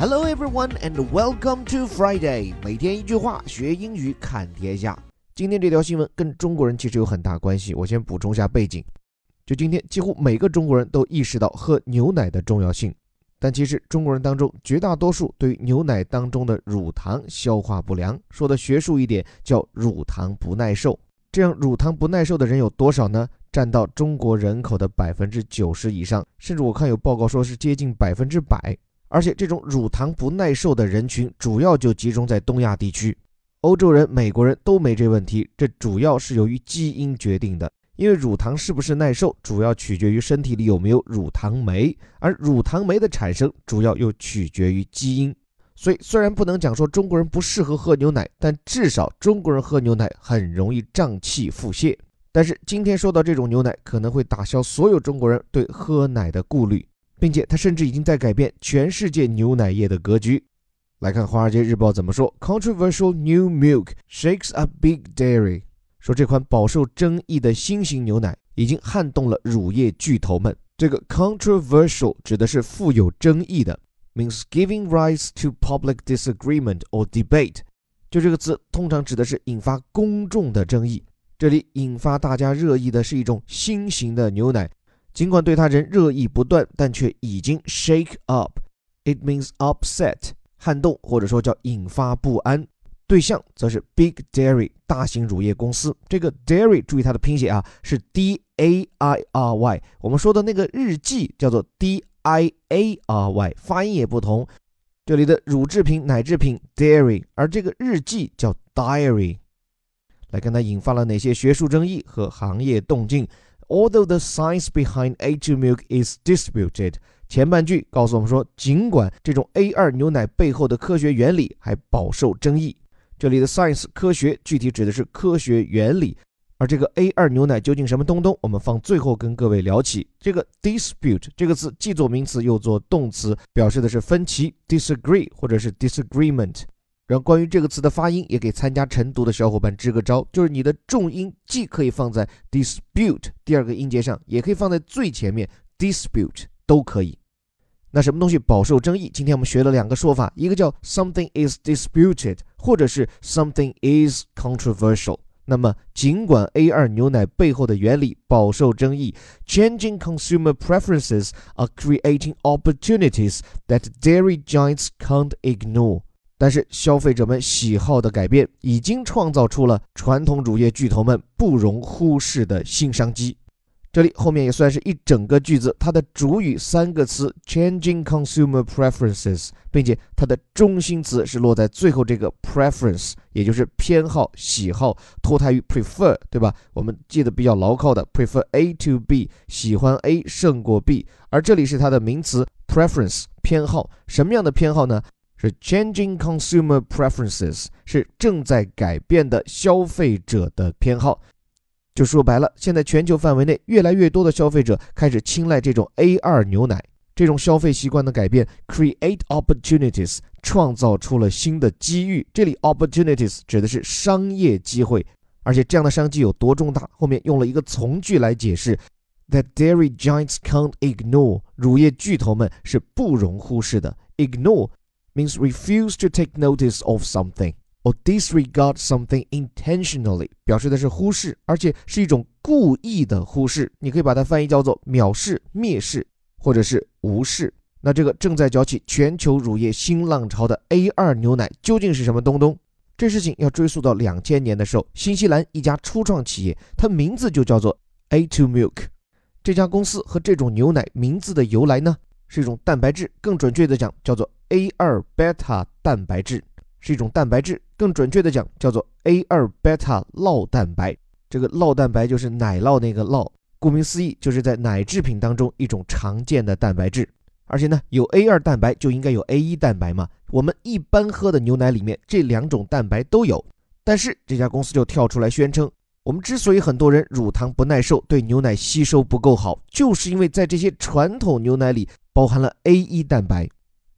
Hello everyone and welcome to Friday。每天一句话，学英语看天下。今天这条新闻跟中国人其实有很大关系。我先补充一下背景。就今天，几乎每个中国人都意识到喝牛奶的重要性。但其实中国人当中绝大多数对于牛奶当中的乳糖消化不良，说的学术一点叫乳糖不耐受。这样乳糖不耐受的人有多少呢？占到中国人口的百分之九十以上，甚至我看有报告说是接近百分之百。而且这种乳糖不耐受的人群主要就集中在东亚地区，欧洲人、美国人都没这问题。这主要是由于基因决定的，因为乳糖是不是耐受，主要取决于身体里有没有乳糖酶，而乳糖酶的产生主要又取决于基因。所以虽然不能讲说中国人不适合喝牛奶，但至少中国人喝牛奶很容易胀气腹泻。但是今天说到这种牛奶，可能会打消所有中国人对喝奶的顾虑。并且它甚至已经在改变全世界牛奶业的格局。来看《华尔街日报》怎么说：“Controversial new milk shakes up big dairy。”说这款饱受争议的新型牛奶已经撼动了乳业巨头们。这个 “controversial” 指的是富有争议的，means giving rise to public disagreement or debate。就这个词通常指的是引发公众的争议。这里引发大家热议的是一种新型的牛奶。尽管对他人热议不断，但却已经 shake up。It means upset，撼动或者说叫引发不安。对象则是 Big Dairy 大型乳业公司。这个 Dairy 注意它的拼写啊，是 D A I R Y。我们说的那个日记叫做 D I A R Y，发音也不同。这里的乳制品、奶制品 Dairy，而这个日记叫 Diary。来看它引发了哪些学术争议和行业动静。Although the science behind A2 milk is disputed，前半句告诉我们说，尽管这种 A2 牛奶背后的科学原理还饱受争议。这里的 science 科学具体指的是科学原理，而这个 A2 牛奶究竟什么东东，我们放最后跟各位聊起。这个 dispute 这个词既做名词又做动词，表示的是分歧，disagree 或者是 disagreement。让关于这个词的发音也给参加晨读的小伙伴支个招，就是你的重音既可以放在 dispute 第二个音节上，也可以放在最前面 dispute 都可以。那什么东西饱受争议？今天我们学了两个说法，一个叫 something is disputed，或者是 something is controversial。那么尽管 A2 牛奶背后的原理饱受争议，changing consumer preferences are creating opportunities that dairy giants can't ignore。但是消费者们喜好的改变，已经创造出了传统乳业巨头们不容忽视的新商机。这里后面也算是一整个句子，它的主语三个词 changing consumer preferences，并且它的中心词是落在最后这个 preference，也就是偏好、喜好，脱胎于 prefer，对吧？我们记得比较牢靠的 prefer A to B，喜欢 A 胜过 B，而这里是它的名词 preference，偏好，什么样的偏好呢？是 changing consumer preferences，是正在改变的消费者的偏好。就说白了，现在全球范围内越来越多的消费者开始青睐这种 A2 牛奶。这种消费习惯的改变，create opportunities，创造出了新的机遇。这里 opportunities 指的是商业机会，而且这样的商机有多重大？后面用了一个从句来解释：that dairy giants can't ignore，乳业巨头们是不容忽视的。ignore。Means refuse to take notice of something or disregard something intentionally，表示的是忽视，而且是一种故意的忽视。你可以把它翻译叫做藐视、蔑视，或者是无视。那这个正在搅起全球乳业新浪潮的 A2 牛奶究竟是什么东东？这事情要追溯到两千年的时候，新西兰一家初创企业，它名字就叫做 A2 Milk。这家公司和这种牛奶名字的由来呢？是一种蛋白质，更准确的讲叫做 A2 贝塔蛋白质，是一种蛋白质，更准确的讲叫做 A2 贝塔酪蛋白。这个酪蛋白就是奶酪那个酪，顾名思义就是在奶制品当中一种常见的蛋白质。而且呢，有 A2 蛋白就应该有 A1 蛋白嘛。我们一般喝的牛奶里面这两种蛋白都有，但是这家公司就跳出来宣称。我们之所以很多人乳糖不耐受，对牛奶吸收不够好，就是因为在这些传统牛奶里包含了 A1 蛋白，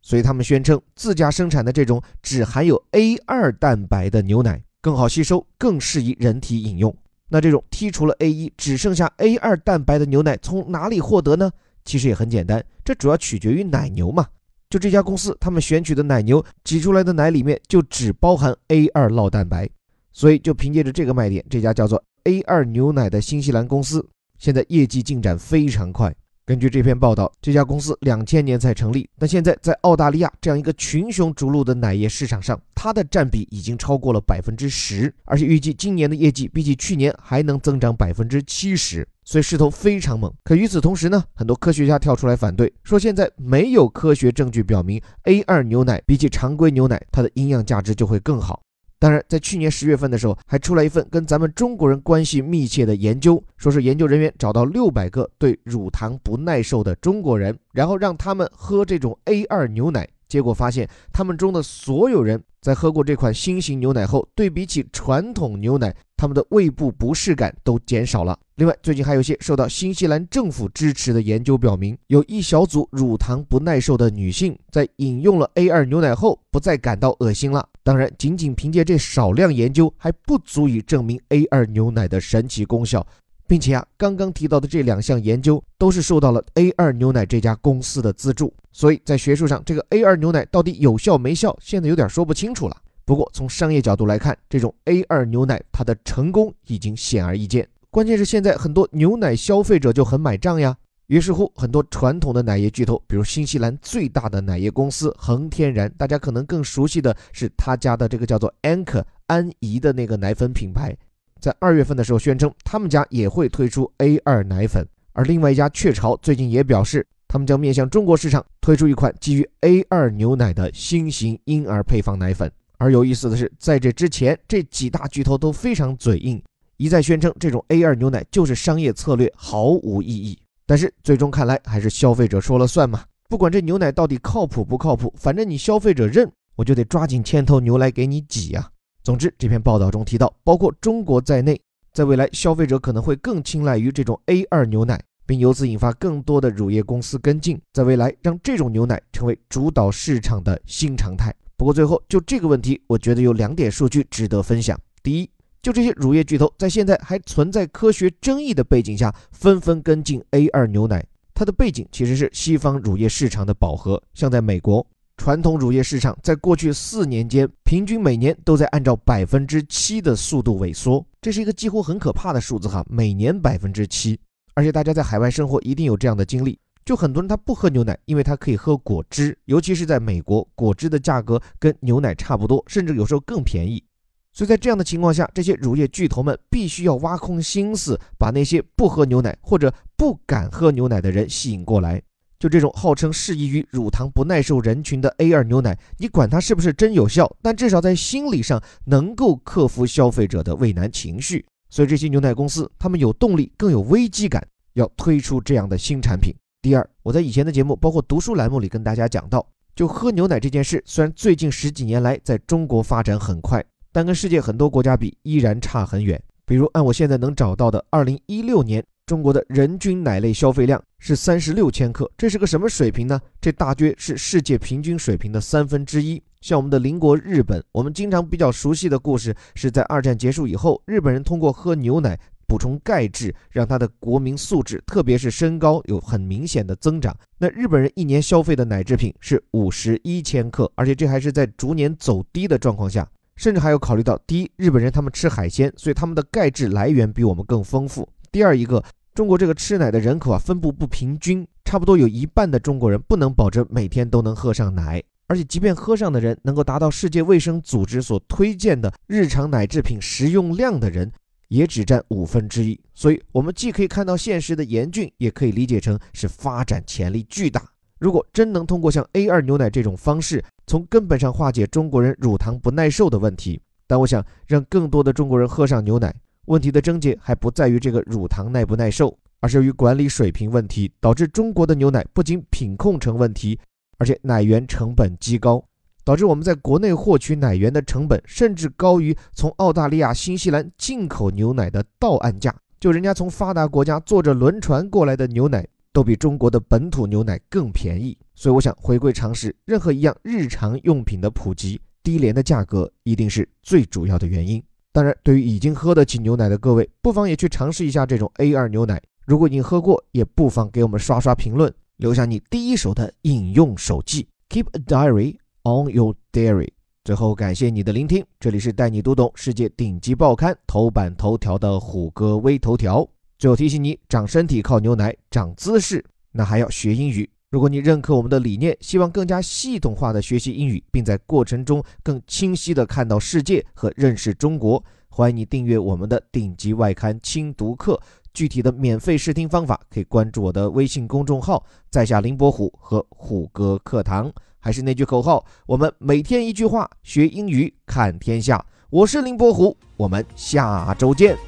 所以他们宣称自家生产的这种只含有 A2 蛋白的牛奶更好吸收，更适宜人体饮用。那这种剔除了 A1，只剩下 A2 蛋白的牛奶从哪里获得呢？其实也很简单，这主要取决于奶牛嘛。就这家公司，他们选取的奶牛挤出来的奶里面就只包含 A2 酪蛋白，所以就凭借着这个卖点，这家叫做 A2 牛奶的新西兰公司，现在业绩进展非常快。根据这篇报道，这家公司两千年才成立，但现在在澳大利亚这样一个群雄逐鹿的奶业市场上，它的占比已经超过了百分之十，而且预计今年的业绩比起去年还能增长百分之七十，所以势头非常猛。可与此同时呢，很多科学家跳出来反对，说现在没有科学证据表明 A2 牛奶比起常规牛奶它的营养价值就会更好。当然，在去年十月份的时候，还出来一份跟咱们中国人关系密切的研究，说是研究人员找到六百个对乳糖不耐受的中国人，然后让他们喝这种 A2 牛奶，结果发现他们中的所有人在喝过这款新型牛奶后，对比起传统牛奶，他们的胃部不适感都减少了。另外，最近还有一些受到新西兰政府支持的研究表明，有一小组乳糖不耐受的女性在饮用了 A2 牛奶后，不再感到恶心了。当然，仅仅凭借这少量研究还不足以证明 A2 牛奶的神奇功效，并且啊，刚刚提到的这两项研究都是受到了 A2 牛奶这家公司的资助，所以在学术上，这个 A2 牛奶到底有效没效，现在有点说不清楚了。不过从商业角度来看，这种 A2 牛奶它的成功已经显而易见。关键是现在很多牛奶消费者就很买账呀。于是乎，很多传统的奶业巨头，比如新西兰最大的奶业公司恒天然，大家可能更熟悉的是他家的这个叫做 Anchor 安怡的那个奶粉品牌，在二月份的时候宣称他们家也会推出 A2 奶粉。而另外一家雀巢最近也表示，他们将面向中国市场推出一款基于 A2 牛奶的新型婴儿配方奶粉。而有意思的是，在这之前，这几大巨头都非常嘴硬，一再宣称这种 A2 牛奶就是商业策略，毫无意义。但是最终看来还是消费者说了算嘛，不管这牛奶到底靠谱不靠谱，反正你消费者认，我就得抓紧牵头牛来给你挤呀。总之，这篇报道中提到，包括中国在内，在未来消费者可能会更青睐于这种 A2 牛奶，并由此引发更多的乳业公司跟进，在未来让这种牛奶成为主导市场的新常态。不过最后就这个问题，我觉得有两点数据值得分享。第一。就这些乳业巨头，在现在还存在科学争议的背景下，纷纷跟进 A2 牛奶。它的背景其实是西方乳业市场的饱和。像在美国，传统乳业市场在过去四年间，平均每年都在按照百分之七的速度萎缩，这是一个几乎很可怕的数字哈，每年百分之七。而且大家在海外生活一定有这样的经历，就很多人他不喝牛奶，因为他可以喝果汁，尤其是在美国，果汁的价格跟牛奶差不多，甚至有时候更便宜。所以在这样的情况下，这些乳业巨头们必须要挖空心思，把那些不喝牛奶或者不敢喝牛奶的人吸引过来。就这种号称适宜于乳糖不耐受人群的 A2 牛奶，你管它是不是真有效，但至少在心理上能够克服消费者的畏难情绪。所以这些牛奶公司，他们有动力，更有危机感，要推出这样的新产品。第二，我在以前的节目，包括读书栏目里跟大家讲到，就喝牛奶这件事，虽然最近十几年来在中国发展很快。但跟世界很多国家比，依然差很远。比如，按我现在能找到的，二零一六年中国的人均奶类消费量是三十六千克，这是个什么水平呢？这大约是世界平均水平的三分之一。像我们的邻国日本，我们经常比较熟悉的故事是在二战结束以后，日本人通过喝牛奶补充钙质，让他的国民素质，特别是身高有很明显的增长。那日本人一年消费的奶制品是五十一千克，而且这还是在逐年走低的状况下。甚至还有考虑到，第一，日本人他们吃海鲜，所以他们的钙质来源比我们更丰富。第二，一个中国这个吃奶的人口啊分布不平均，差不多有一半的中国人不能保证每天都能喝上奶，而且即便喝上的人能够达到世界卫生组织所推荐的日常奶制品食用量的人，也只占五分之一。所以，我们既可以看到现实的严峻，也可以理解成是发展潜力巨大。如果真能通过像 A2 牛奶这种方式，从根本上化解中国人乳糖不耐受的问题，但我想让更多的中国人喝上牛奶，问题的症结还不在于这个乳糖耐不耐受，而是由于管理水平问题，导致中国的牛奶不仅品控成问题，而且奶源成本极高，导致我们在国内获取奶源的成本甚至高于从澳大利亚、新西兰进口牛奶的到岸价。就人家从发达国家坐着轮船过来的牛奶。都比中国的本土牛奶更便宜，所以我想回归常识，任何一样日常用品的普及，低廉的价格一定是最主要的原因。当然，对于已经喝得起牛奶的各位，不妨也去尝试一下这种 A2 牛奶。如果你喝过，也不妨给我们刷刷评论，留下你第一手的饮用手记。Keep a diary on your diary。最后，感谢你的聆听，这里是带你读懂世界顶级报刊头版头条的虎哥微头条。最后提醒你，长身体靠牛奶，长姿势那还要学英语。如果你认可我们的理念，希望更加系统化的学习英语，并在过程中更清晰的看到世界和认识中国，欢迎你订阅我们的顶级外刊精读课。具体的免费试听方法，可以关注我的微信公众号“在下林伯虎”和“虎哥课堂”。还是那句口号，我们每天一句话，学英语看天下。我是林伯虎，我们下周见。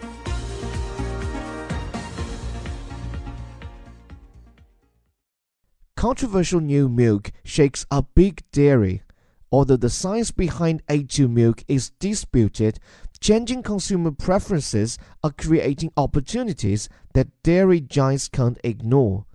Controversial new milk shakes a big dairy. Although the science behind A2 milk is disputed, changing consumer preferences are creating opportunities that dairy giants can't ignore.